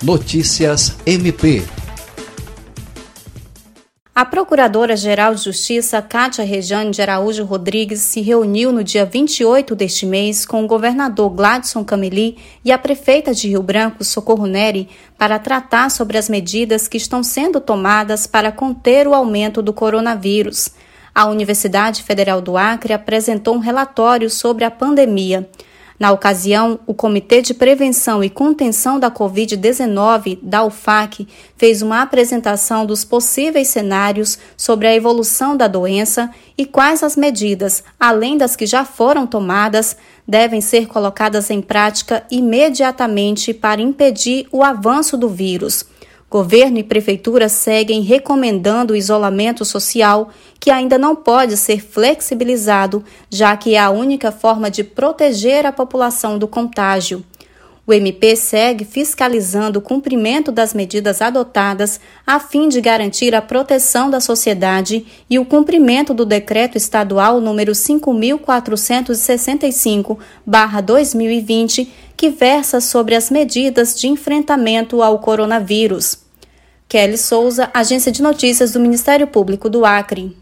Notícias MP. A Procuradora-Geral de Justiça, Cátia Rejane de Araújo Rodrigues, se reuniu no dia 28 deste mês com o governador Gladson Cameli e a prefeita de Rio Branco, Socorro Neri, para tratar sobre as medidas que estão sendo tomadas para conter o aumento do coronavírus. A Universidade Federal do Acre apresentou um relatório sobre a pandemia. Na ocasião, o Comitê de Prevenção e Contenção da Covid-19 da UFAC fez uma apresentação dos possíveis cenários sobre a evolução da doença e quais as medidas, além das que já foram tomadas, devem ser colocadas em prática imediatamente para impedir o avanço do vírus. Governo e prefeitura seguem recomendando o isolamento social, que ainda não pode ser flexibilizado, já que é a única forma de proteger a população do contágio. O MP segue fiscalizando o cumprimento das medidas adotadas a fim de garantir a proteção da sociedade e o cumprimento do decreto estadual número 5465/2020, que versa sobre as medidas de enfrentamento ao coronavírus. Kelly Souza, Agência de Notícias do Ministério Público do Acre.